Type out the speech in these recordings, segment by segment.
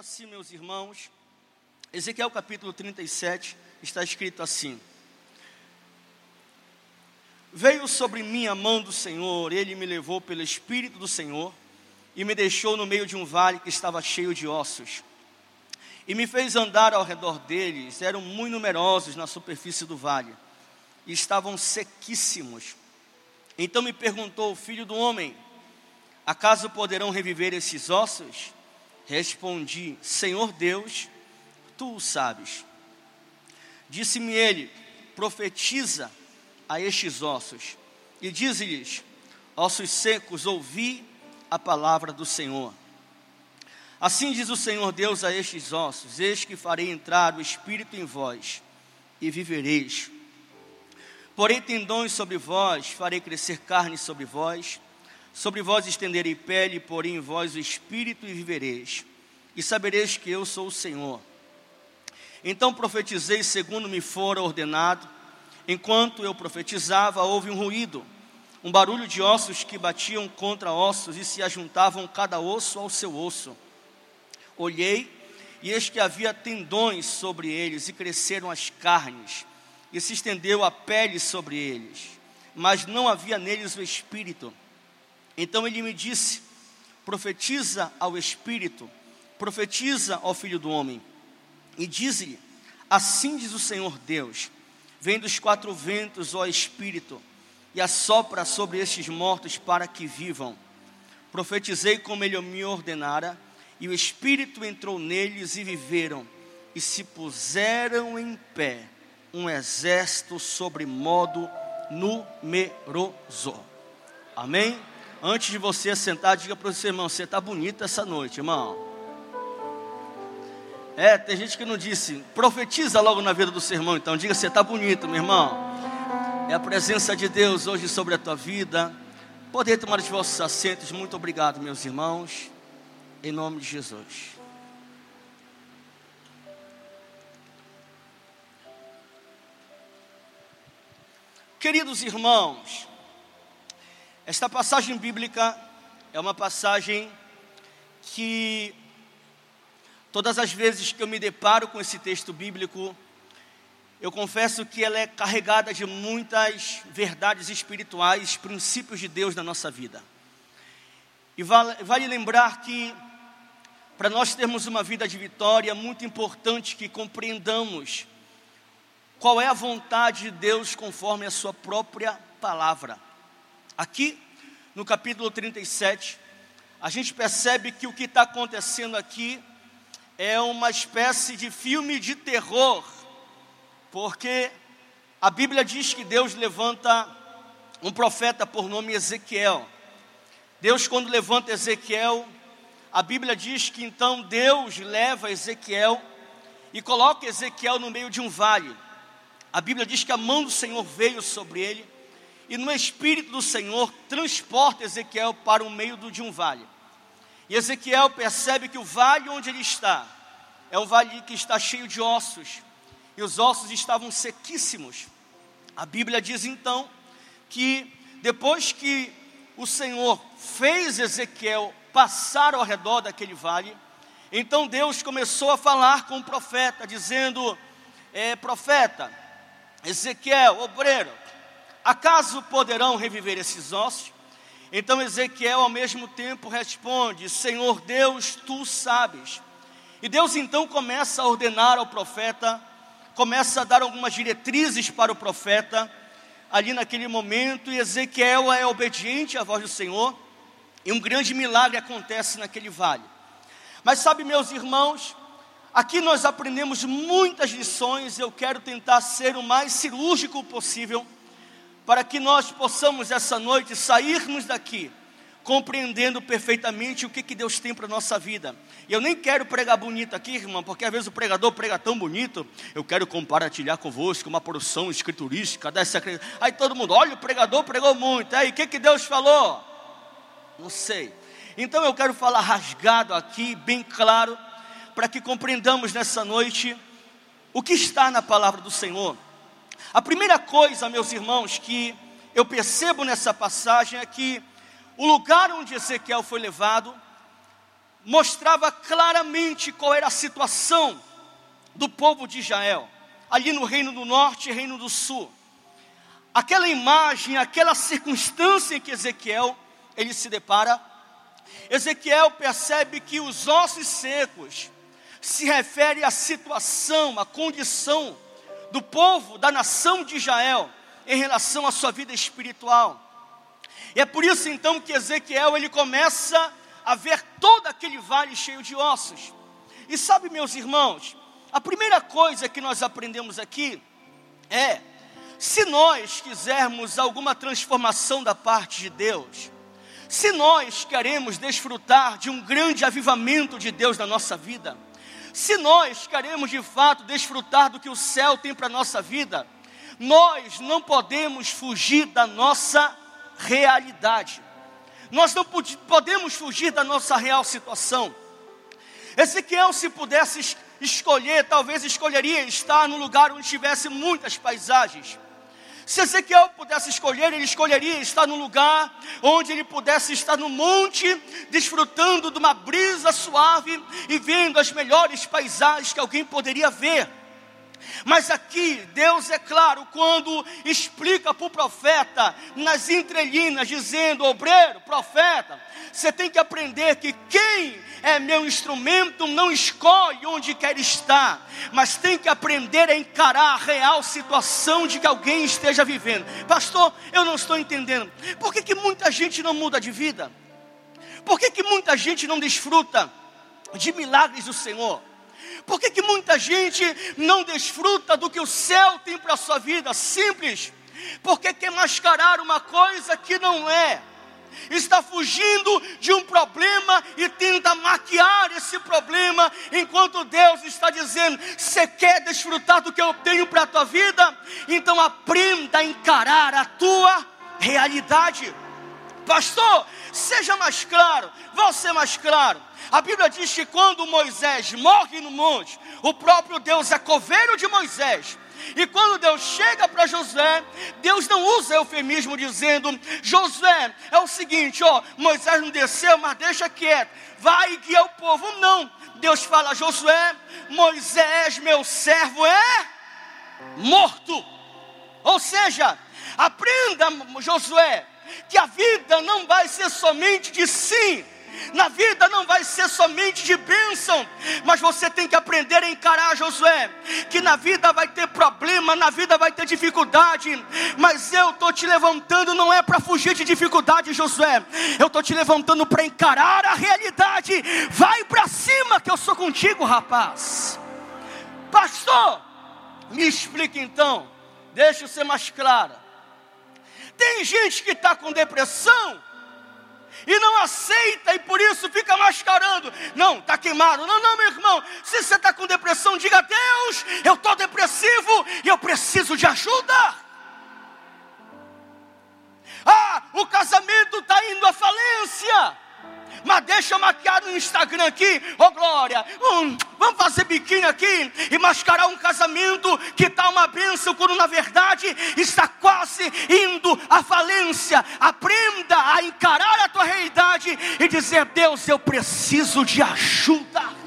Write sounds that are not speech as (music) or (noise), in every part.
assim, meus irmãos, Ezequiel capítulo 37 está escrito assim: Veio sobre mim a mão do Senhor, ele me levou pelo Espírito do Senhor e me deixou no meio de um vale que estava cheio de ossos. E me fez andar ao redor deles, eram muito numerosos na superfície do vale, e estavam sequíssimos. Então me perguntou, filho do homem, acaso poderão reviver esses ossos? Respondi, Senhor Deus, tu o sabes. Disse-me ele: profetiza a estes ossos, e dize-lhes: ossos secos, ouvi a palavra do Senhor. Assim diz o Senhor Deus a estes ossos: Eis que farei entrar o Espírito em vós, e vivereis. Porém, tendões sobre vós, farei crescer carne sobre vós, sobre vós estenderei pele, porém em vós o Espírito, e vivereis. E sabereis que eu sou o Senhor. Então profetizei segundo me fora ordenado. Enquanto eu profetizava, houve um ruído um barulho de ossos que batiam contra ossos e se ajuntavam cada osso ao seu osso. Olhei, e eis que havia tendões sobre eles, e cresceram as carnes, e se estendeu a pele sobre eles, mas não havia neles o espírito. Então ele me disse: profetiza ao espírito, profetiza ao filho do homem, e diz-lhe: Assim diz o Senhor Deus: Vem dos quatro ventos, ó espírito, e assopra sobre estes mortos para que vivam. Profetizei como ele me ordenara, e o Espírito entrou neles e viveram, e se puseram em pé um exército sobre modo numeroso. Amém? Antes de você sentar, diga para o seu irmão: você está bonito essa noite, irmão. É, tem gente que não disse, profetiza logo na vida do seu irmão, então diga: você está bonito, meu irmão. É a presença de Deus hoje sobre a tua vida. Poder tomar os vossos assentos. Muito obrigado, meus irmãos. Em nome de Jesus. Queridos irmãos, esta passagem bíblica é uma passagem que todas as vezes que eu me deparo com esse texto bíblico, eu confesso que ela é carregada de muitas verdades espirituais, princípios de Deus na nossa vida. E vale, vale lembrar que, para nós termos uma vida de vitória, é muito importante que compreendamos qual é a vontade de Deus conforme a Sua própria palavra. Aqui, no capítulo 37, a gente percebe que o que está acontecendo aqui é uma espécie de filme de terror porque a Bíblia diz que Deus levanta um profeta por nome Ezequiel. Deus, quando levanta Ezequiel, a Bíblia diz que então Deus leva Ezequiel e coloca Ezequiel no meio de um vale. A Bíblia diz que a mão do Senhor veio sobre ele e no Espírito do Senhor transporta Ezequiel para o meio de um vale. E Ezequiel percebe que o vale onde ele está é um vale que está cheio de ossos, e os ossos estavam sequíssimos. A Bíblia diz então que depois que o Senhor fez Ezequiel passar ao redor daquele vale, então Deus começou a falar com o profeta, dizendo: é, Profeta, Ezequiel, obreiro, acaso poderão reviver esses ossos? Então Ezequiel ao mesmo tempo responde: Senhor Deus, tu sabes. E Deus então começa a ordenar ao profeta começa a dar algumas diretrizes para o profeta ali naquele momento, e Ezequiel é obediente à voz do Senhor, e um grande milagre acontece naquele vale. Mas sabe, meus irmãos, aqui nós aprendemos muitas lições, eu quero tentar ser o mais cirúrgico possível, para que nós possamos essa noite sairmos daqui compreendendo perfeitamente o que, que Deus tem para a nossa vida. E eu nem quero pregar bonito aqui, irmão, porque às vezes o pregador prega tão bonito, eu quero compartilhar convosco uma porção escriturística dessa. Aí todo mundo, olha, o pregador pregou muito, aí o que, que Deus falou? Não sei. Então eu quero falar rasgado aqui, bem claro, para que compreendamos nessa noite o que está na palavra do Senhor. A primeira coisa, meus irmãos, que eu percebo nessa passagem é que o lugar onde Ezequiel foi levado mostrava claramente qual era a situação do povo de Israel, ali no reino do norte e reino do sul. Aquela imagem, aquela circunstância em que Ezequiel ele se depara, Ezequiel percebe que os ossos secos se refere à situação, à condição do povo, da nação de Israel em relação à sua vida espiritual. E é por isso então que Ezequiel ele começa a ver todo aquele vale cheio de ossos. E sabe, meus irmãos, a primeira coisa que nós aprendemos aqui é: se nós quisermos alguma transformação da parte de Deus, se nós queremos desfrutar de um grande avivamento de Deus na nossa vida, se nós queremos de fato desfrutar do que o céu tem para a nossa vida, nós não podemos fugir da nossa realidade. Nós não podemos fugir da nossa real situação. Ezequiel, se pudesse escolher, talvez escolheria estar num lugar onde tivesse muitas paisagens. Se Ezequiel pudesse escolher, ele escolheria estar num lugar onde ele pudesse estar no monte, desfrutando de uma brisa suave e vendo as melhores paisagens que alguém poderia ver. Mas aqui, Deus é claro quando explica para o profeta, nas entrelinhas, dizendo: obreiro, profeta, você tem que aprender que quem é meu instrumento não escolhe onde quer estar, mas tem que aprender a encarar a real situação de que alguém esteja vivendo. Pastor, eu não estou entendendo. Por que, que muita gente não muda de vida? Por que, que muita gente não desfruta de milagres do Senhor? Por que, que muita gente não desfruta do que o céu tem para a sua vida? Simples, porque quer mascarar uma coisa que não é. Está fugindo de um problema e tenta maquiar esse problema, enquanto Deus está dizendo: Você quer desfrutar do que eu tenho para a tua vida? Então aprenda a encarar a tua realidade. Pastor, seja mais claro, vou ser mais claro. A Bíblia diz que quando Moisés morre no monte, o próprio Deus é coveiro de Moisés. E quando Deus chega para Josué, Deus não usa eufemismo dizendo: Josué, é o seguinte, ó, Moisés não desceu, mas deixa quieto, vai e guia o povo. Não, Deus fala: Josué, Moisés, meu servo, é morto. Ou seja, aprenda, Josué, que a vida não vai ser somente de sim, na vida não vai ser somente de bênção, mas você tem que aprender a encarar, Josué, que na vida vai ter problema, na vida vai ter dificuldade, mas eu estou te levantando não é para fugir de dificuldade, Josué, eu estou te levantando para encarar a realidade. Vai para cima que eu sou contigo, rapaz. Pastor, me explique então, deixa eu ser mais clara. Tem gente que está com depressão e não aceita e por isso fica mascarando. Não, está queimado. Não, não, meu irmão. Se você está com depressão, diga: Deus, eu estou depressivo e eu preciso de ajuda. Ah, o casamento está indo à falência. Mas deixa maquiar no Instagram aqui, ô oh, glória. Hum, vamos fazer biquíni aqui e mascarar um casamento que está uma bênção, quando na verdade está quase indo à falência. Aprenda a encarar a tua realidade e dizer: Deus, eu preciso de ajuda.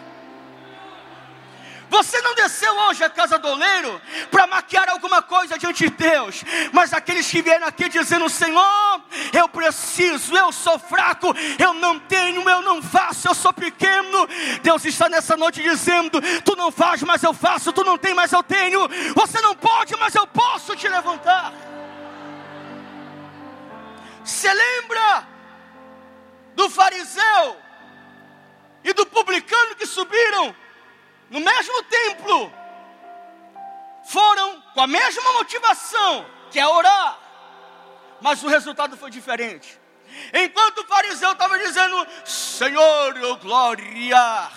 Você não desceu hoje à casa do oleiro para maquiar alguma coisa diante de Deus, mas aqueles que vieram aqui dizendo: Senhor, eu preciso, eu sou fraco, eu não tenho, eu não faço, eu sou pequeno. Deus está nessa noite dizendo: Tu não faz, mas eu faço, tu não tem, mas eu tenho. Você não pode, mas eu posso te levantar. Você lembra do fariseu e do publicano que subiram no mesmo templo, foram com a mesma motivação, que é orar, mas o resultado foi diferente. Enquanto o fariseu estava dizendo: Senhor, glória,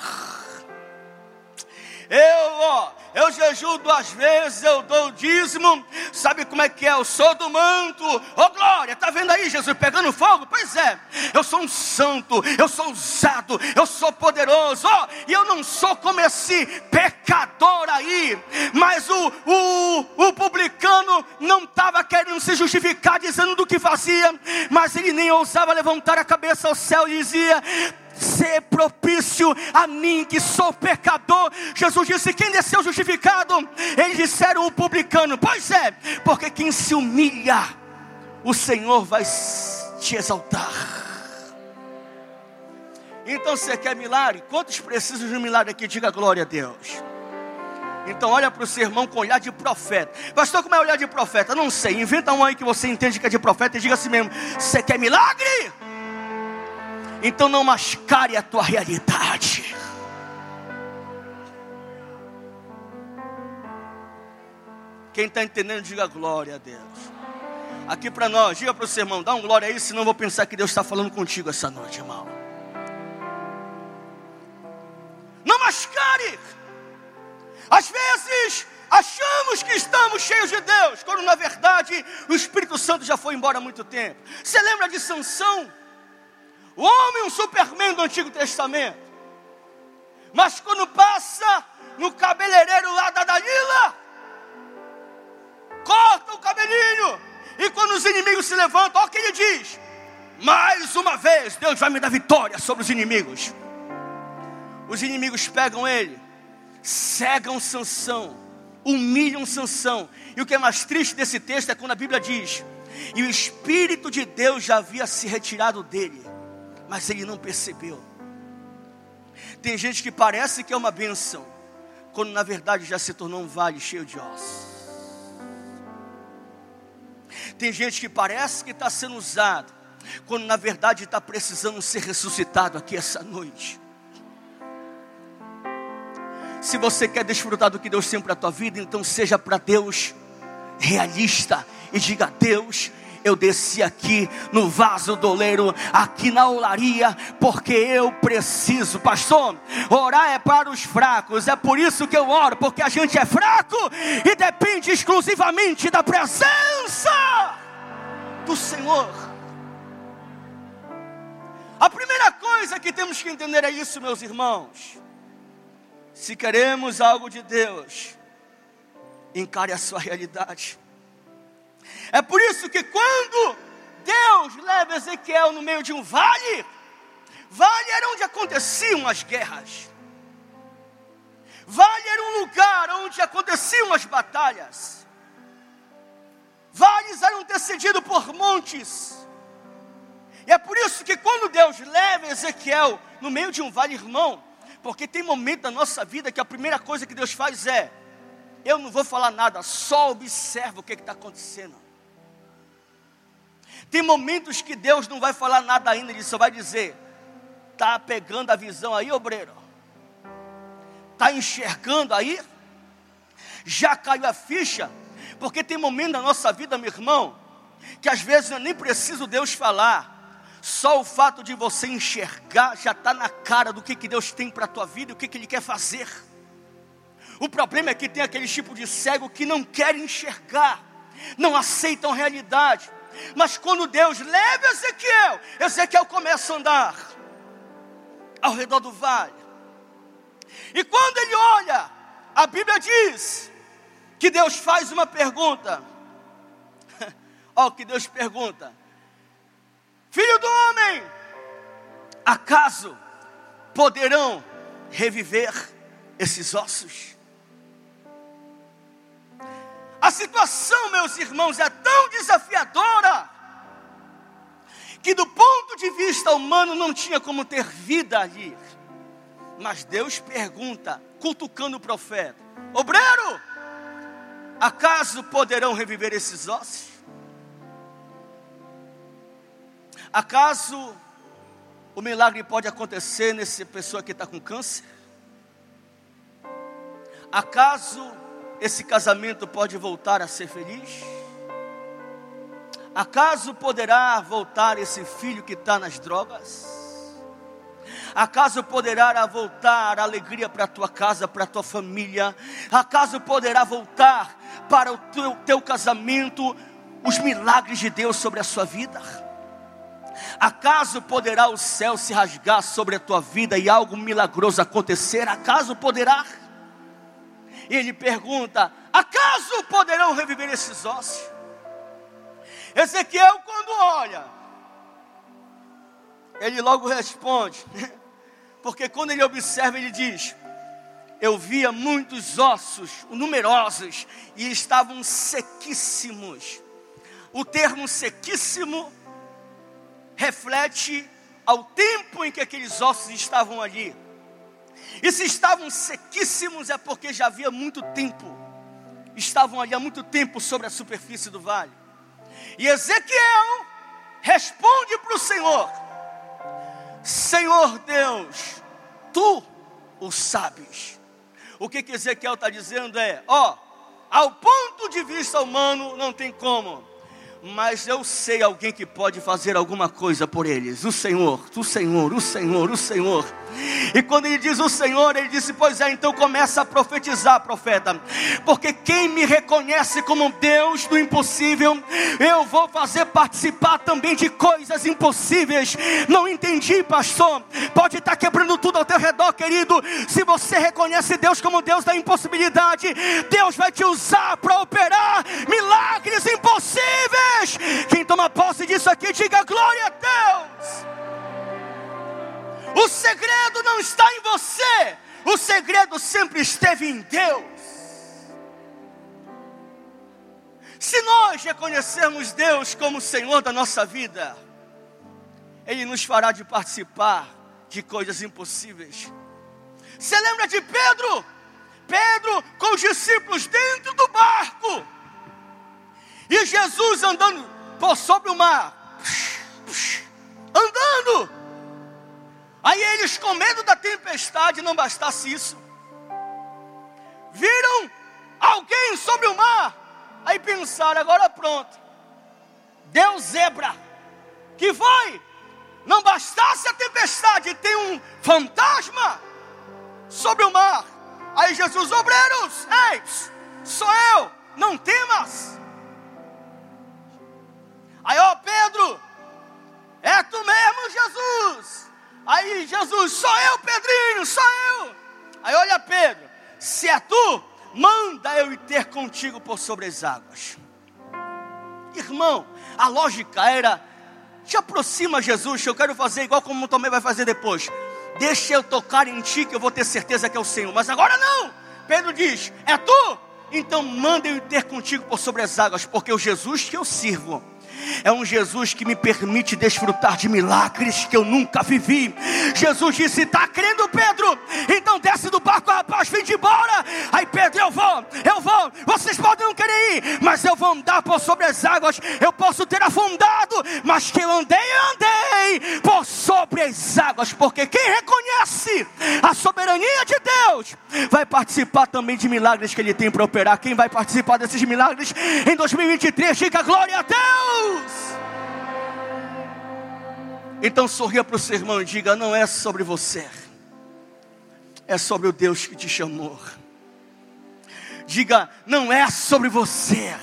eu, ó, eu jejuo duas vezes, eu dou o dízimo. Sabe como é que é? Eu sou do manto. Ô oh, glória, tá vendo aí Jesus pegando fogo? Pois é, eu sou um santo, eu sou usado, eu sou poderoso. Ó, oh, e eu não sou como esse pecador aí. Mas o, o, o publicano não estava querendo se justificar dizendo do que fazia, mas ele nem ousava levantar a cabeça ao céu e dizia: ser propício a mim que sou pecador. Jesus disse: Quem desceu justificado? Eles disseram o publicano. Pois é, porque quem se humilha, o Senhor vai te exaltar. Então você quer milagre? Quantos precisam de um milagre aqui? Diga glória a Deus. Então olha para o seu irmão com olhar de profeta. Pastor, como é olhar de profeta? Não sei. Inventa um aí que você entende que é de profeta e diga assim mesmo: Você quer milagre? Então não mascare a tua realidade. Quem está entendendo, diga glória a Deus. Aqui para nós, diga para o seu irmão, dá um glória aí, senão vou pensar que Deus está falando contigo essa noite, irmão. Não mascare. Às vezes achamos que estamos cheios de Deus, quando na verdade o Espírito Santo já foi embora há muito tempo. Você lembra de Sansão? O homem, um superman do Antigo Testamento. Mas quando passa no cabeleireiro lá da Dalila, corta o cabelinho. E quando os inimigos se levantam, olha o que ele diz: Mais uma vez, Deus vai me dar vitória sobre os inimigos. Os inimigos pegam ele, cegam Sansão, humilham Sansão. E o que é mais triste desse texto é quando a Bíblia diz: E o Espírito de Deus já havia se retirado dele mas ele não percebeu. Tem gente que parece que é uma benção, quando na verdade já se tornou um vale cheio de ossos. Tem gente que parece que está sendo usado, quando na verdade está precisando ser ressuscitado aqui essa noite. Se você quer desfrutar do que Deus tem para a tua vida, então seja para Deus realista e diga: Deus, eu desci aqui no vaso doleiro, aqui na olaria, porque eu preciso, pastor. Orar é para os fracos, é por isso que eu oro, porque a gente é fraco e depende exclusivamente da presença do Senhor. A primeira coisa que temos que entender é isso, meus irmãos. Se queremos algo de Deus, encare a sua realidade. É por isso que quando Deus leva Ezequiel no meio de um vale, vale era onde aconteciam as guerras. Vale era um lugar onde aconteciam as batalhas. Vales eram antecedidos por montes. E é por isso que quando Deus leva Ezequiel no meio de um vale, irmão, porque tem momento da nossa vida que a primeira coisa que Deus faz é: eu não vou falar nada, só observa o que está acontecendo. Tem momentos que Deus não vai falar nada ainda, Ele só vai dizer: Está pegando a visão aí, obreiro? Está enxergando aí? Já caiu a ficha? Porque tem momentos na nossa vida, meu irmão, que às vezes eu nem preciso Deus falar. Só o fato de você enxergar já está na cara do que, que Deus tem para a tua vida e o que, que Ele quer fazer. O problema é que tem aquele tipo de cego que não quer enxergar, não aceitam realidade. Mas quando Deus leva Ezequiel, Ezequiel começa a andar ao redor do vale. E quando ele olha, a Bíblia diz que Deus faz uma pergunta. (laughs) Olha o que Deus pergunta: Filho do homem, acaso poderão reviver esses ossos? A situação, meus irmãos, é tão desafiadora que do ponto de vista humano não tinha como ter vida ali. Mas Deus pergunta, cutucando o profeta: Obreiro, acaso poderão reviver esses ossos? Acaso o milagre pode acontecer nessa pessoa que está com câncer? Acaso esse casamento pode voltar a ser feliz? Acaso poderá voltar esse filho que está nas drogas? Acaso poderá voltar a alegria para a tua casa, para a tua família? Acaso poderá voltar para o teu, teu casamento os milagres de Deus sobre a sua vida? Acaso poderá o céu se rasgar sobre a tua vida e algo milagroso acontecer? Acaso poderá? E ele pergunta: acaso poderão reviver esses ossos? Ezequiel, quando olha, ele logo responde, (laughs) porque quando ele observa, ele diz: Eu via muitos ossos, numerosos, e estavam sequíssimos. O termo sequíssimo reflete ao tempo em que aqueles ossos estavam ali. E se estavam sequíssimos é porque já havia muito tempo, estavam ali há muito tempo sobre a superfície do vale. E Ezequiel responde para o Senhor: Senhor Deus, tu o sabes. O que, que Ezequiel está dizendo é: ó, ao ponto de vista humano, não tem como mas eu sei alguém que pode fazer alguma coisa por eles. O Senhor, o Senhor, o Senhor, o Senhor. E quando ele diz o Senhor, ele disse: Pois é, então começa a profetizar, profeta, porque quem me reconhece como Deus do impossível, eu vou fazer participar também de coisas impossíveis. Não entendi, pastor. Pode estar quebrando tudo ao teu redor, querido. Se você reconhece Deus como Deus da impossibilidade, Deus vai te usar para operar milagres impossíveis. Quem toma posse disso aqui, diga glória a Deus. O segredo não está em você, o segredo sempre esteve em Deus. Se nós reconhecermos Deus como Senhor da nossa vida, Ele nos fará de participar de coisas impossíveis. Você lembra de Pedro? Pedro com os discípulos dentro do barco, e Jesus andando por sobre o mar, andando. Aí eles, com medo da tempestade, não bastasse isso, viram alguém sobre o mar. Aí pensaram: agora pronto, deu zebra. Que foi? Não bastasse a tempestade, tem um fantasma sobre o mar. Aí Jesus, obreiros, ei, sou eu, não temas. Aí, ó Pedro, é tu mesmo, Jesus. Aí Jesus, sou eu, Pedrinho, sou eu. Aí olha Pedro, se é tu, manda eu ir ter contigo por sobre as águas. Irmão, a lógica era: te aproxima, Jesus, eu quero fazer igual como também vai fazer depois. Deixa eu tocar em ti, que eu vou ter certeza que é o Senhor. Mas agora não. Pedro diz: É tu? Então manda eu ir ter contigo por sobre as águas, porque o Jesus que eu sirvo é um Jesus que me permite desfrutar de milagres que eu nunca vivi. Jesus disse: Está crendo, Pedro? Então desce do barco, rapaz, vem de embora. Aí Pedro, eu vou, eu vou. Vocês podem não querer ir, mas eu vou andar por sobre as águas. Eu posso ter afundado, mas que eu andei, andei por sobre as águas, porque quem reconhece a soberania de Deus vai participar também de milagres que Ele tem para operar. Quem vai participar desses milagres em 2023, diga glória a Deus. Então sorria para o seu irmão e diga: não é sobre você, é sobre o Deus que te chamou. Diga: não é sobre você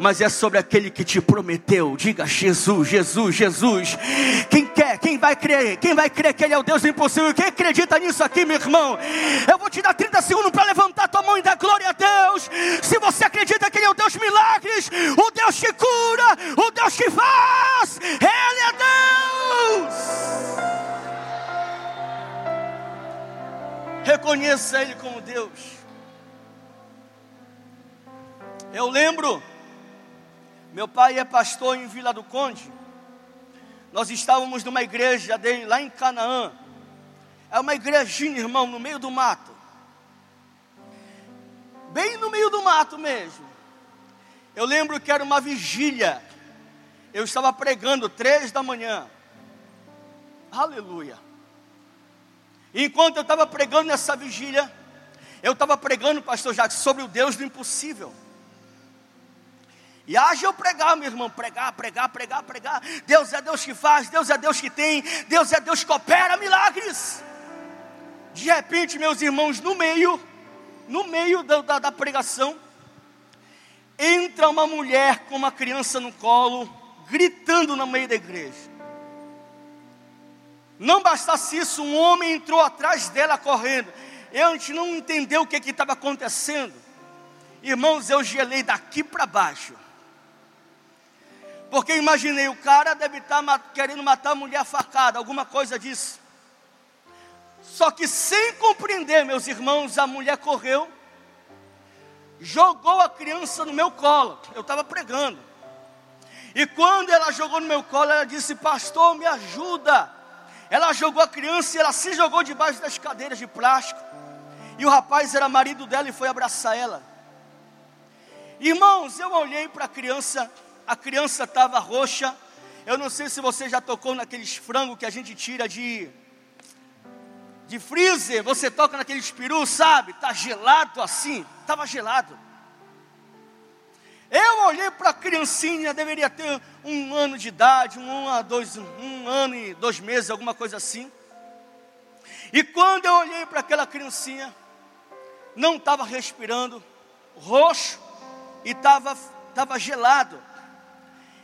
mas é sobre aquele que te prometeu. Diga Jesus, Jesus, Jesus. Quem quer, quem vai crer, quem vai crer que Ele é o Deus do impossível, quem acredita nisso aqui, meu irmão? Eu vou te dar 30 segundos para levantar tua mão e dar glória a Deus. Se você acredita que Ele é o Deus milagres, o Deus que cura, o Deus que faz, Ele é Deus. Reconheça Ele como Deus. Eu lembro meu pai é pastor em Vila do Conde. Nós estávamos numa igreja dele lá em Canaã. É uma igrejinha, irmão, no meio do mato. Bem no meio do mato mesmo. Eu lembro que era uma vigília. Eu estava pregando três da manhã. Aleluia. Enquanto eu estava pregando nessa vigília, eu estava pregando, pastor Jacques, sobre o Deus do impossível. E haja eu pregar, meu irmão, pregar, pregar, pregar, pregar. Deus é Deus que faz, Deus é Deus que tem, Deus é Deus que opera milagres. De repente, meus irmãos, no meio, no meio da, da, da pregação, entra uma mulher com uma criança no colo, gritando no meio da igreja. Não bastasse isso, um homem entrou atrás dela correndo. Eu, a gente não entendeu o que estava acontecendo. Irmãos, eu gelei daqui para baixo. Porque imaginei, o cara deve estar tá querendo matar a mulher facada, alguma coisa disso. Só que sem compreender, meus irmãos, a mulher correu, jogou a criança no meu colo. Eu estava pregando. E quando ela jogou no meu colo, ela disse: Pastor, me ajuda. Ela jogou a criança e ela se jogou debaixo das cadeiras de plástico. E o rapaz era marido dela e foi abraçar ela. Irmãos, eu olhei para a criança, a criança estava roxa. Eu não sei se você já tocou naqueles frangos que a gente tira de de freezer, você toca naquele peru, sabe? Tá gelado assim, estava gelado. Eu olhei para a criancinha, deveria ter um ano de idade, um, um, dois, um ano e dois meses, alguma coisa assim. E quando eu olhei para aquela criancinha, não estava respirando, roxo e estava tava gelado.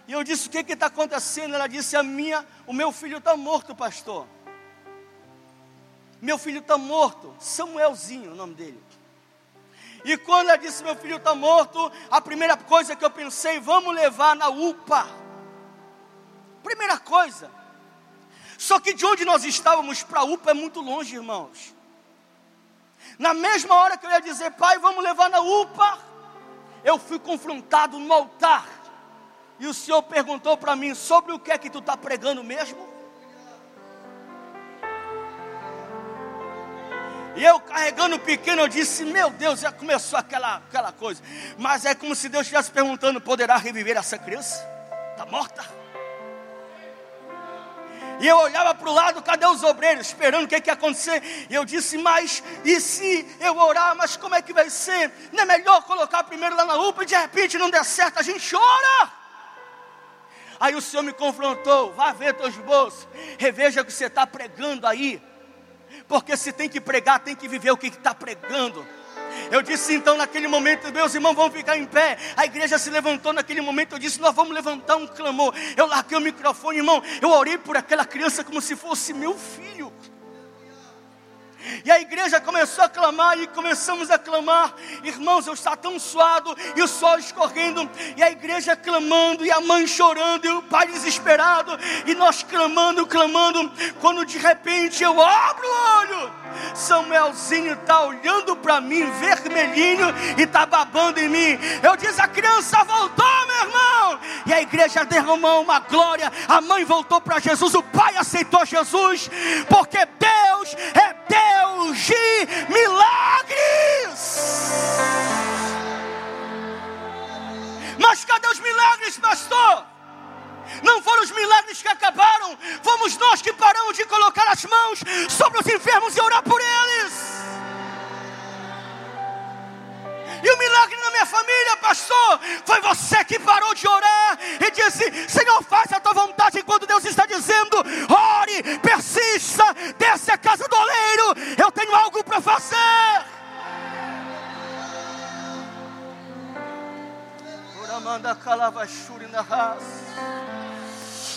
E eu disse: O que está acontecendo? Ela disse: A minha, o meu filho está morto, pastor. Meu filho está morto. Samuelzinho, o nome dele. E quando ela disse: Meu filho está morto, a primeira coisa que eu pensei: Vamos levar na UPA. Primeira coisa. Só que de onde nós estávamos para a UPA é muito longe, irmãos. Na mesma hora que eu ia dizer, pai, vamos levar na UPA, eu fui confrontado no altar. E o Senhor perguntou para mim sobre o que é que tu está pregando mesmo. E eu carregando o pequeno, eu disse: Meu Deus, já começou aquela, aquela coisa. Mas é como se Deus estivesse perguntando: Poderá reviver essa criança? Está morta? E eu olhava para o lado, cadê os obreiros? Esperando o que, que ia acontecer. E eu disse, mas e se eu orar, mas como é que vai ser? Não é melhor colocar primeiro lá na UPA e de repente não der certo, a gente ora. Aí o Senhor me confrontou, vá ver teus bolsos, reveja o que você está pregando aí. Porque se tem que pregar, tem que viver o que está pregando. Eu disse então naquele momento, meus irmãos vão ficar em pé. A igreja se levantou naquele momento. Eu disse, nós vamos levantar um clamor. Eu larguei o microfone, irmão. Eu orei por aquela criança como se fosse meu filho. E a igreja começou a clamar e começamos a clamar. Irmãos, eu estava tão suado e o sol escorrendo, e a igreja clamando, e a mãe chorando, e o pai desesperado, e nós clamando, clamando. Quando de repente eu abro o olho, Samuelzinho está olhando para mim, vermelhinho, e está babando em mim. Eu disse: a criança voltou, meu irmão. E a igreja derramou uma glória. A mãe voltou para Jesus, o pai aceitou Jesus, porque Deus é Deus de milagres. Mas cadê os milagres, pastor? Não foram os milagres que acabaram, fomos nós que paramos de colocar as mãos sobre os enfermos e orar por eles. E o milagre na minha família, pastor, foi você que parou de orar e disse: Senhor, faz a tua vontade enquanto Deus está dizendo: ore, persista, desce a casa do oleiro, eu tenho algo para fazer. Manda calavachuri na raça.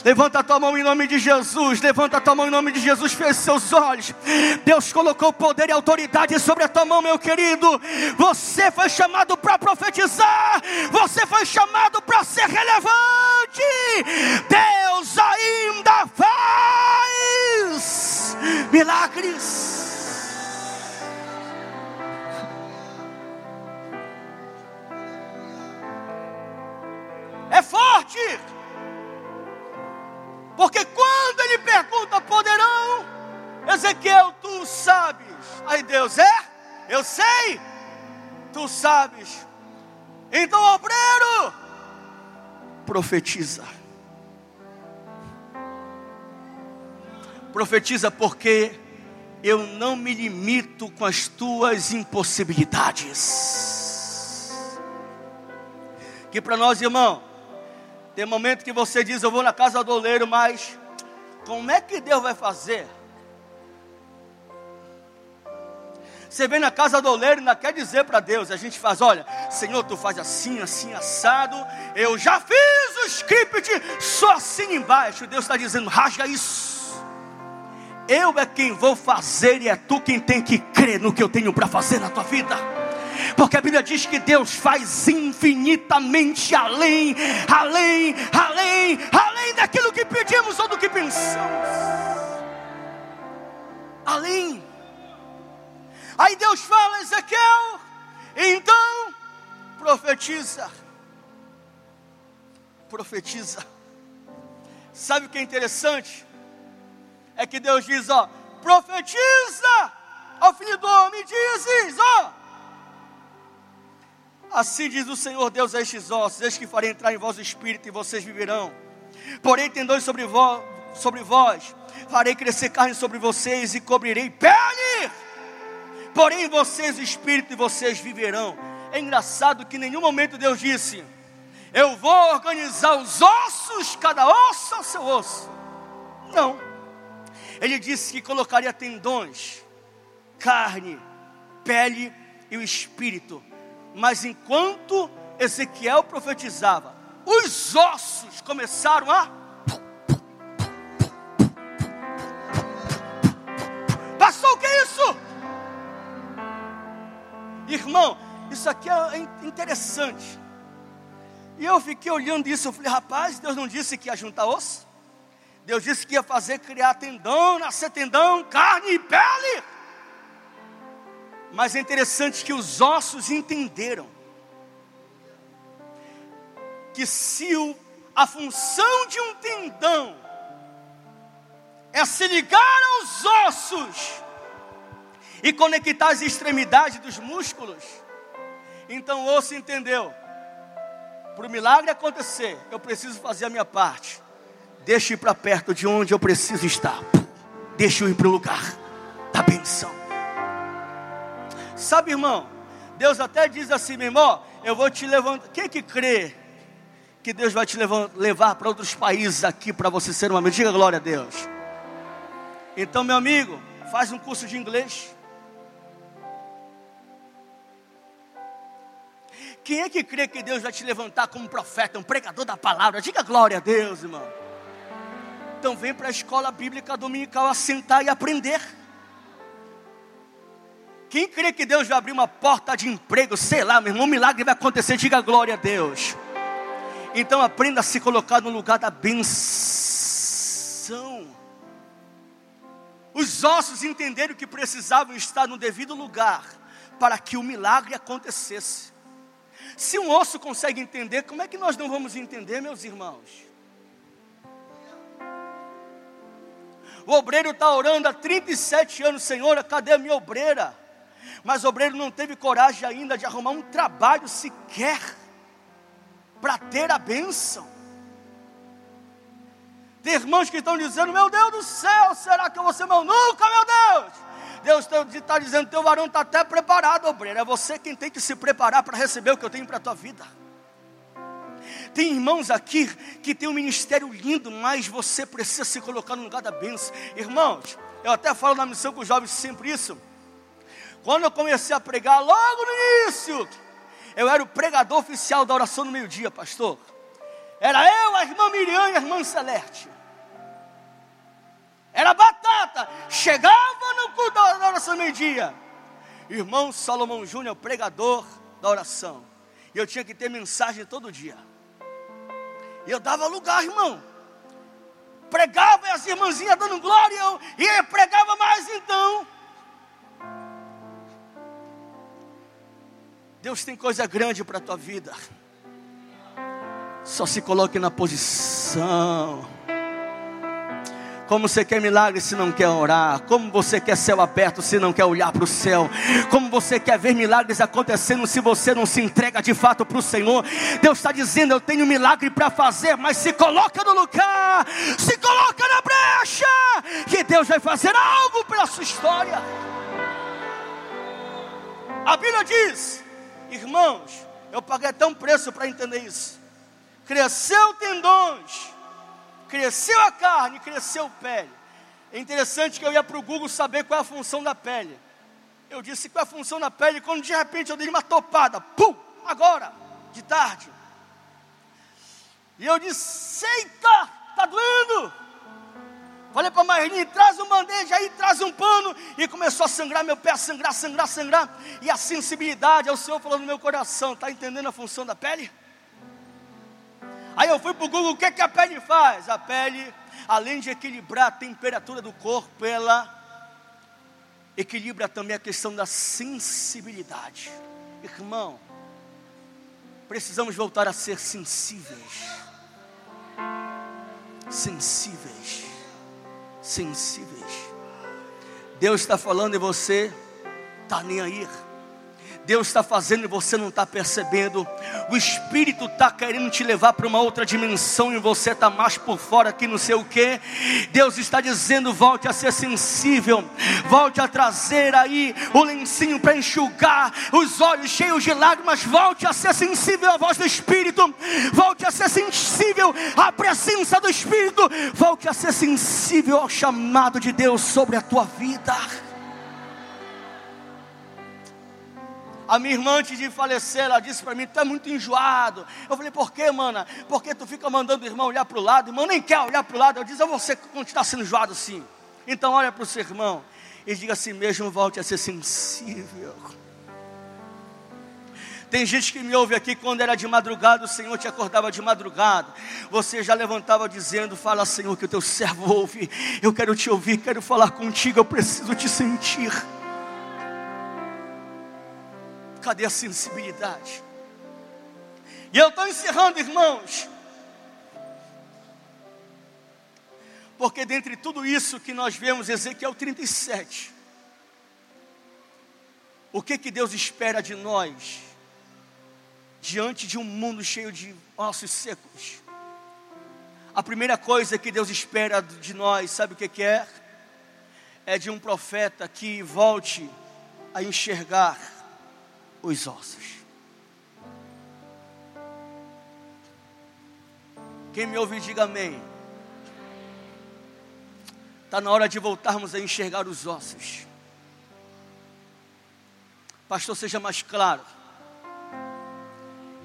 Levanta a tua mão em nome de Jesus. Levanta a tua mão em nome de Jesus. Feche seus olhos. Deus colocou poder e autoridade sobre a tua mão, meu querido. Você foi chamado para profetizar. Você foi chamado para ser relevante. Deus ainda faz milagres. É forte. Porque quando ele pergunta, poderão? Ezequiel, tu sabes. Aí Deus, é? Eu sei. Tu sabes. Então, obreiro, profetiza. Profetiza porque eu não me limito com as tuas impossibilidades. Que para nós, irmão, tem momento que você diz, eu vou na casa do oleiro, mas como é que Deus vai fazer? Você vem na casa do oleiro e ainda quer dizer para Deus, a gente faz, olha, Senhor, tu faz assim, assim, assado, eu já fiz o script, só assim embaixo, Deus está dizendo, rasga isso. Eu é quem vou fazer e é tu quem tem que crer no que eu tenho para fazer na tua vida. Porque a Bíblia diz que Deus faz infinitamente além, além, além, além daquilo que pedimos ou do que pensamos. Além. Aí Deus fala, Ezequiel, então profetiza. Profetiza. Sabe o que é interessante? É que Deus diz, ó, profetiza ao filho do homem, dizes, ó. Assim diz o Senhor Deus a estes ossos: Eis que farei entrar em vós o espírito e vocês viverão. Porém, tendões sobre, vo, sobre vós, farei crescer carne sobre vocês e cobrirei pele. Porém, vocês o espírito e vocês viverão. É engraçado que em nenhum momento Deus disse: Eu vou organizar os ossos, cada osso ao seu osso. Não. Ele disse que colocaria tendões, carne, pele e o espírito. Mas enquanto Ezequiel profetizava, os ossos começaram a. Passou o que é isso? Irmão, isso aqui é interessante. E eu fiquei olhando isso, eu falei, rapaz, Deus não disse que ia juntar osso? Deus disse que ia fazer criar tendão, nascer tendão, carne e pele. Mas é interessante que os ossos entenderam que se o, a função de um tendão é se ligar aos ossos e conectar as extremidades dos músculos, então o osso entendeu. Para o milagre acontecer, eu preciso fazer a minha parte. Deixa eu ir para perto de onde eu preciso estar. Deixa eu ir para o lugar da benção. Sabe, irmão, Deus até diz assim, meu irmão, eu vou te levantar. Quem que crê que Deus vai te levar, para outros países aqui para você ser um amigo? Diga glória a Deus. Então, meu amigo, faz um curso de inglês. Quem é que crê que Deus vai te levantar como profeta, um pregador da palavra? Diga glória a Deus, irmão. Então vem para a escola bíblica dominical assentar e aprender. Quem crê que Deus vai abrir uma porta de emprego, sei lá, meu irmão, um milagre vai acontecer, diga glória a Deus. Então aprenda a se colocar no lugar da benção. Os ossos entenderam que precisavam estar no devido lugar para que o milagre acontecesse. Se um osso consegue entender, como é que nós não vamos entender, meus irmãos? O obreiro está orando há 37 anos, Senhor, cadê a minha obreira? Mas o obreiro não teve coragem ainda de arrumar um trabalho sequer para ter a bênção. Tem irmãos que estão dizendo: Meu Deus do céu, será que eu vou ser meu nunca, meu Deus? Deus está dizendo: Teu varão está até preparado, obreiro. É você quem tem que se preparar para receber o que eu tenho para a tua vida. Tem irmãos aqui que tem um ministério lindo, mas você precisa se colocar no lugar da bênção. Irmãos, eu até falo na missão com os jovens sempre isso. Quando eu comecei a pregar, logo no início, eu era o pregador oficial da oração no meio-dia, pastor. Era eu, a irmã Miriam e a irmã Celeste. Era batata. Chegava no culto da oração no meio-dia. Irmão Salomão Júnior, pregador da oração. E eu tinha que ter mensagem todo dia. E eu dava lugar, irmão. Pregava e as irmãzinhas dando glória, eu, e eu pregava mais então. Deus tem coisa grande para a tua vida. Só se coloque na posição. Como você quer milagre se não quer orar? Como você quer céu aberto se não quer olhar para o céu? Como você quer ver milagres acontecendo se você não se entrega de fato para o Senhor? Deus está dizendo: Eu tenho milagre para fazer, mas se coloca no lugar, se coloca na brecha, que Deus vai fazer algo pela sua história. A Bíblia diz, irmãos, eu paguei tão preço para entender isso. Cresceu tendões cresceu a carne, cresceu a pele. É interessante que eu ia para o Google saber qual é a função da pele. Eu disse qual é a função da pele, quando de repente eu dei uma topada, pum, agora, de tarde. E eu disse, eita, está doendo. Falei para a Marlene, traz um bandeja aí, traz um pano. E começou a sangrar meu pé, sangrar, sangrar, sangrar. E a sensibilidade, é o Senhor falou no meu coração, está entendendo a função da pele? Aí eu fui para o Google, o que, é que a pele faz? A pele, além de equilibrar a temperatura do corpo, ela equilibra também a questão da sensibilidade. Irmão, precisamos voltar a ser sensíveis. Sensíveis sensíveis. Deus está falando e você está nem aí. Deus está fazendo e você não está percebendo. O Espírito está querendo te levar para uma outra dimensão e você está mais por fora que não sei o que. Deus está dizendo: volte a ser sensível, volte a trazer aí o lencinho para enxugar os olhos cheios de lágrimas. Volte a ser sensível à voz do Espírito, volte a ser sensível à presença do Espírito, volte a ser sensível ao chamado de Deus sobre a tua vida. A minha irmã, antes de falecer, ela disse para mim: Tu é muito enjoado. Eu falei: Por quê, mana? Porque tu fica mandando o irmão olhar para o lado. O irmão nem quer olhar para o lado. Eu disse: Eu vou continuar sendo enjoado sim. Então, olha para o seu irmão e diga assim mesmo: Volte a ser sensível. Tem gente que me ouve aqui quando era de madrugada, o Senhor te acordava de madrugada. Você já levantava dizendo: Fala, Senhor, que o teu servo ouve. Eu quero te ouvir, quero falar contigo, eu preciso te sentir. Cadê a sensibilidade? E eu estou encerrando, irmãos. Porque dentre tudo isso que nós vemos, Ezequiel 37, o que que Deus espera de nós diante de um mundo cheio de ossos secos? A primeira coisa que Deus espera de nós, sabe o que, que é? É de um profeta que volte a enxergar os ossos. Quem me ouve, diga amém. Está na hora de voltarmos a enxergar os ossos. Pastor, seja mais claro.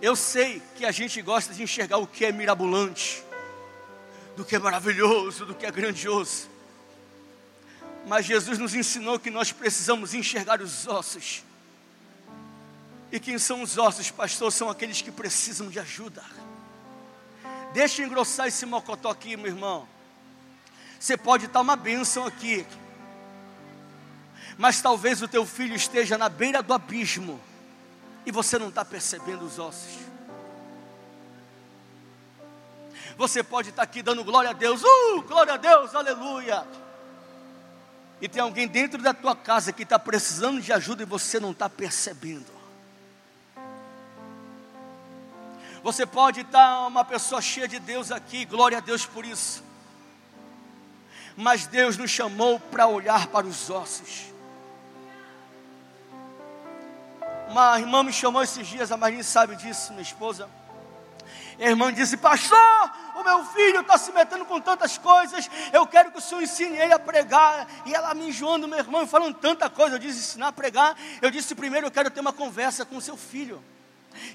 Eu sei que a gente gosta de enxergar o que é mirabolante, do que é maravilhoso, do que é grandioso. Mas Jesus nos ensinou que nós precisamos enxergar os ossos e quem são os ossos, pastor? São aqueles que precisam de ajuda. Deixa eu engrossar esse mocotó aqui, meu irmão. Você pode estar uma bênção aqui, mas talvez o teu filho esteja na beira do abismo e você não está percebendo os ossos. Você pode estar aqui dando glória a Deus, uh, glória a Deus, aleluia. E tem alguém dentro da tua casa que está precisando de ajuda e você não está percebendo. Você pode estar uma pessoa cheia de Deus aqui, glória a Deus por isso. Mas Deus nos chamou para olhar para os ossos. Uma irmã me chamou esses dias, a Marinha sabe disso, minha esposa. a irmã disse: Pastor, o meu filho está se metendo com tantas coisas. Eu quero que o senhor ensine ele a pregar. E ela me enjoando, meu irmão, falando tanta coisa. Eu disse: ensinar a pregar. Eu disse: primeiro eu quero ter uma conversa com o seu filho.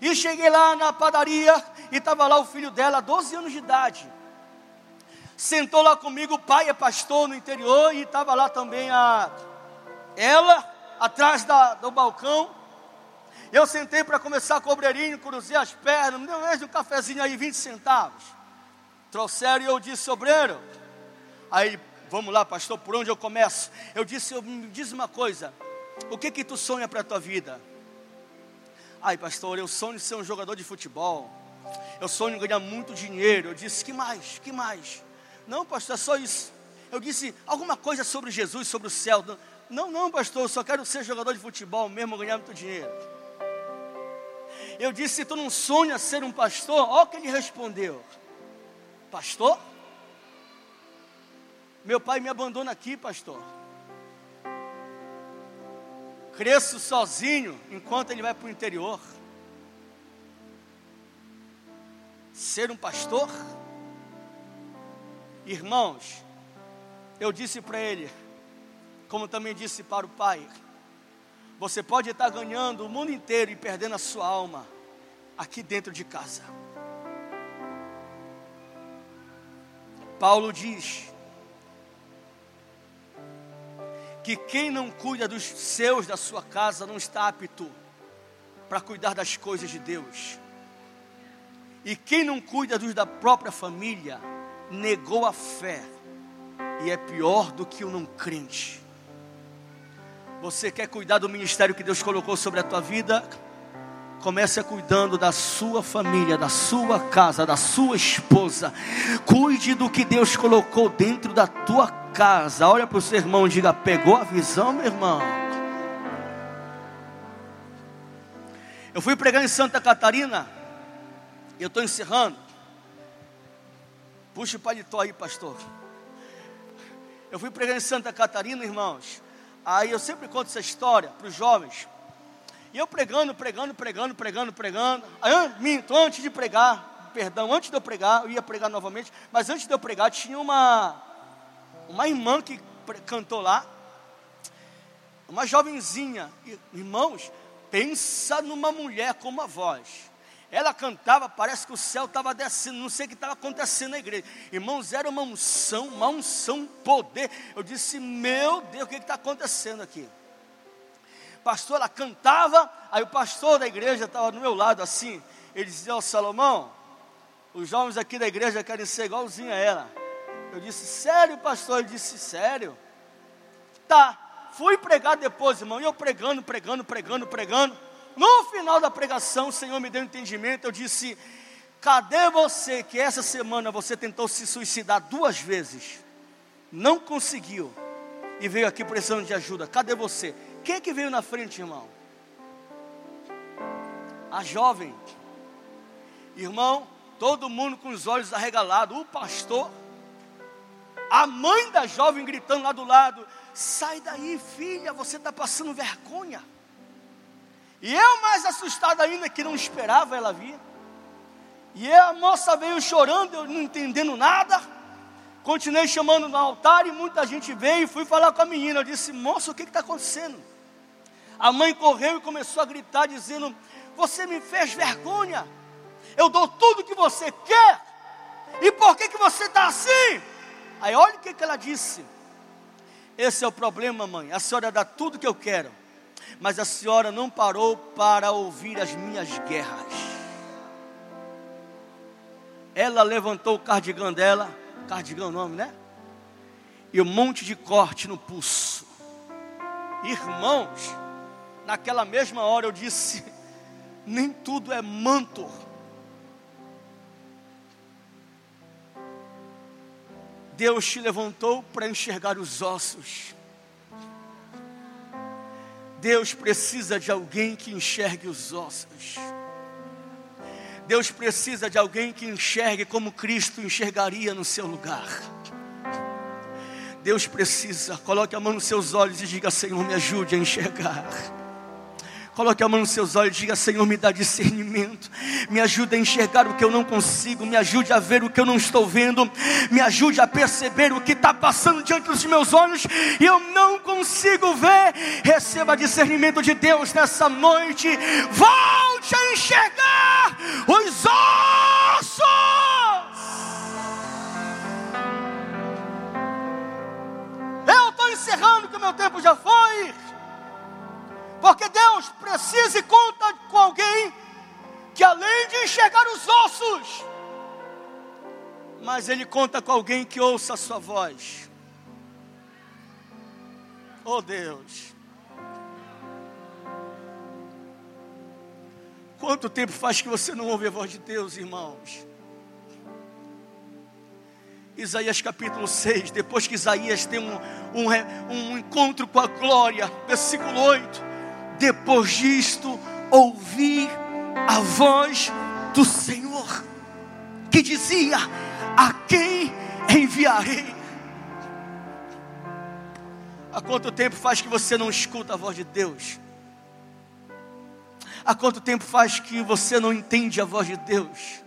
E cheguei lá na padaria e estava lá o filho dela, 12 anos de idade. Sentou lá comigo, o pai é pastor no interior e estava lá também a ela atrás da, do balcão. Eu sentei para começar cobreirinho, cruzei as pernas, me deu um cafezinho aí, 20 centavos. Trouxeram e eu disse, sobreiro. Aí, vamos lá, pastor, por onde eu começo? Eu disse, eu, me diz uma coisa, o que que tu sonha para a tua vida? Ai, pastor, eu sonho de ser um jogador de futebol. Eu sonho de ganhar muito dinheiro. Eu disse, que mais? Que mais? Não, pastor, é só isso. Eu disse, alguma coisa sobre Jesus, sobre o céu. Não, não, pastor, eu só quero ser jogador de futebol mesmo, ganhar muito dinheiro. Eu disse, se tu não sonha ser um pastor, olha o que ele respondeu. Pastor? Meu pai me abandona aqui, pastor cresço sozinho enquanto ele vai para o interior. Ser um pastor? Irmãos, eu disse para ele, como também disse para o pai, você pode estar ganhando o mundo inteiro e perdendo a sua alma aqui dentro de casa. Paulo diz que quem não cuida dos seus da sua casa não está apto para cuidar das coisas de Deus. E quem não cuida dos da própria família negou a fé e é pior do que o não crente. Você quer cuidar do ministério que Deus colocou sobre a tua vida? Comece cuidando da sua família, da sua casa, da sua esposa. Cuide do que Deus colocou dentro da tua casa. Olha para o seu irmão e diga: Pegou a visão, meu irmão? Eu fui pregar em Santa Catarina. Eu estou encerrando. Puxa o paletó aí, pastor. Eu fui pregar em Santa Catarina, irmãos. Aí eu sempre conto essa história para os jovens. E eu pregando, pregando, pregando, pregando, pregando. Aí, minto, antes de pregar, perdão, antes de eu pregar, eu ia pregar novamente, mas antes de eu pregar, tinha uma, uma irmã que cantou lá, uma jovenzinha. Irmãos, pensa numa mulher com uma voz. Ela cantava, parece que o céu estava descendo, não sei o que estava acontecendo na igreja. Irmãos, era uma unção, uma unção, poder. Eu disse, meu Deus, o que está acontecendo aqui? Pastor, ela cantava, aí o pastor da igreja estava do meu lado assim. Ele dizia, ó oh, Salomão, os jovens aqui da igreja querem ser igualzinho a ela. Eu disse, sério, pastor? Ele disse, sério. Tá, fui pregar depois, irmão, e eu pregando, pregando, pregando, pregando. No final da pregação, o Senhor me deu entendimento. Eu disse: Cadê você que essa semana você tentou se suicidar duas vezes? Não conseguiu. E veio aqui precisando de ajuda. Cadê você? Quem é que veio na frente, irmão? A jovem. Irmão, todo mundo com os olhos arregalados. O pastor. A mãe da jovem gritando lá do lado: Sai daí, filha, você está passando vergonha. E eu mais assustado ainda, que não esperava ela vir. E a moça veio chorando, eu não entendendo nada. Continuei chamando no altar e muita gente veio. Fui falar com a menina. Eu disse, moça, o que está acontecendo? A mãe correu e começou a gritar, dizendo: Você me fez vergonha. Eu dou tudo que você quer. E por que, que você está assim? Aí olha o que, que ela disse. Esse é o problema, mãe. A senhora dá tudo que eu quero mas a senhora não parou para ouvir as minhas guerras. Ela levantou o cardigã dela, cardigã é o nome, né? E um monte de corte no pulso. Irmãos, naquela mesma hora eu disse: (laughs) nem tudo é manto. Deus te levantou para enxergar os ossos. Deus precisa de alguém que enxergue os ossos. Deus precisa de alguém que enxergue como Cristo enxergaria no seu lugar. Deus precisa, coloque a mão nos seus olhos e diga: Senhor, me ajude a enxergar. Coloque a mão nos seus olhos e diga: Senhor, me dá discernimento. Me ajude a enxergar o que eu não consigo. Me ajude a ver o que eu não estou vendo. Me ajude a perceber o que está passando diante dos meus olhos e eu não consigo ver. Receba discernimento de Deus nessa noite. Volte a enxergar os ossos. Eu estou encerrando que o meu tempo já foi. Porque Deus precisa e conta com alguém que além de enxergar os ossos, mas Ele conta com alguém que ouça a sua voz. Oh Deus. Quanto tempo faz que você não ouve a voz de Deus, irmãos? Isaías capítulo 6, depois que Isaías tem um, um, um encontro com a glória, versículo 8 depois disto, ouvi a voz do Senhor, que dizia: A quem enviarei? Há quanto tempo faz que você não escuta a voz de Deus? Há quanto tempo faz que você não entende a voz de Deus?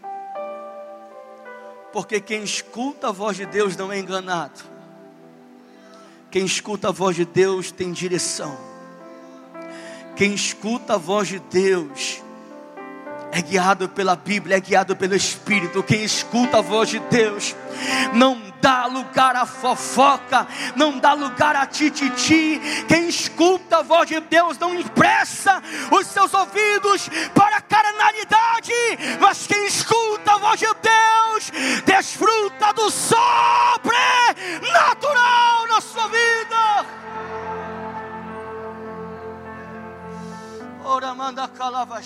Porque quem escuta a voz de Deus não é enganado. Quem escuta a voz de Deus tem direção. Quem escuta a voz de Deus é guiado pela Bíblia, é guiado pelo Espírito. Quem escuta a voz de Deus não dá lugar à fofoca, não dá lugar a tititi. Quem escuta a voz de Deus não empresta os seus ouvidos para a carnalidade, mas quem escuta a voz de Deus desfruta do sobrenatural na sua vida. Ora manda calava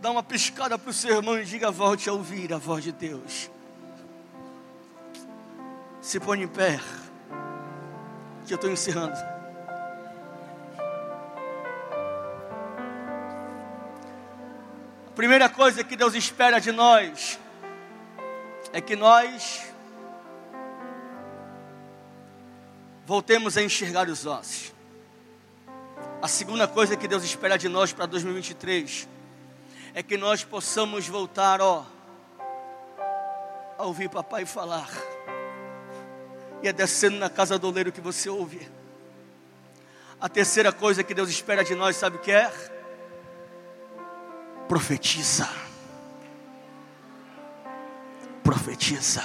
Dá uma piscada para o seu irmão e diga: volte a ouvir a voz de Deus. Se põe em pé, que eu estou encerrando. A primeira coisa que Deus espera de nós é que nós voltemos a enxergar os ossos. A segunda coisa que Deus espera de nós para 2023 é que nós possamos voltar, ó, a ouvir papai falar. E é descendo na casa do oleiro que você ouve. A terceira coisa que Deus espera de nós, sabe o que é? Profetiza. Profetiza.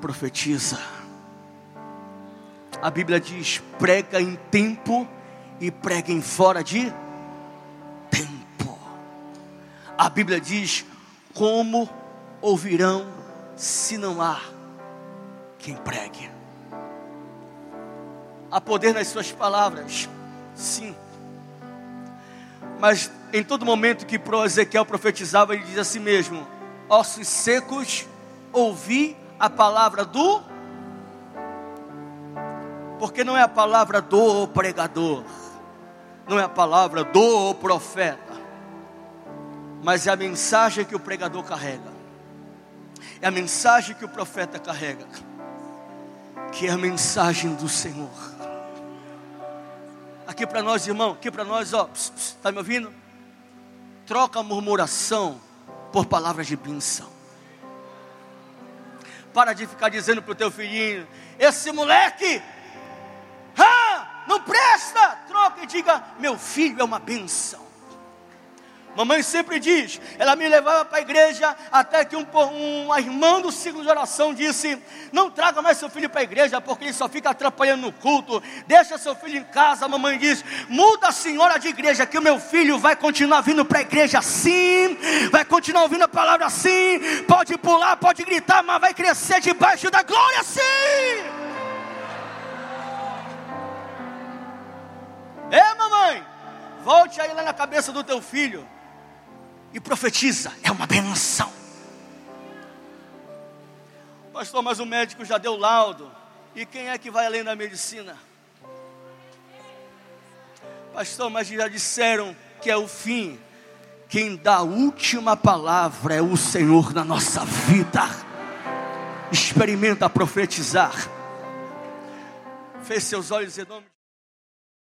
Profetiza. A Bíblia diz: prega em tempo e prega em fora de a Bíblia diz: Como ouvirão se não há quem pregue? Há poder nas suas palavras, sim. Mas em todo momento que Pro Ezequiel profetizava, ele diz assim mesmo: Ossos secos, ouvi a palavra do. Porque não é a palavra do pregador, não é a palavra do profeta mas é a mensagem que o pregador carrega, é a mensagem que o profeta carrega, que é a mensagem do Senhor. Aqui para nós, irmão, aqui para nós, ó, está me ouvindo? Troca murmuração por palavras de bênção. Para de ficar dizendo para o teu filhinho: esse moleque, não presta. Troca e diga: meu filho é uma bênção. Mamãe sempre diz, ela me levava para a igreja até que um, um irmão do ciclo de oração disse: Não traga mais seu filho para a igreja, porque ele só fica atrapalhando no culto. Deixa seu filho em casa. Mamãe diz: Muda a senhora de igreja, que o meu filho vai continuar vindo para a igreja assim, vai continuar ouvindo a palavra assim. Pode pular, pode gritar, mas vai crescer debaixo da glória sim. É, mamãe, volte aí lá na cabeça do teu filho e profetiza, é uma benção. Pastor, mas o médico já deu laudo. E quem é que vai além da medicina? Pastor, mas já disseram que é o fim. Quem dá a última palavra é o Senhor na nossa vida. Experimenta profetizar. Feche seus olhos de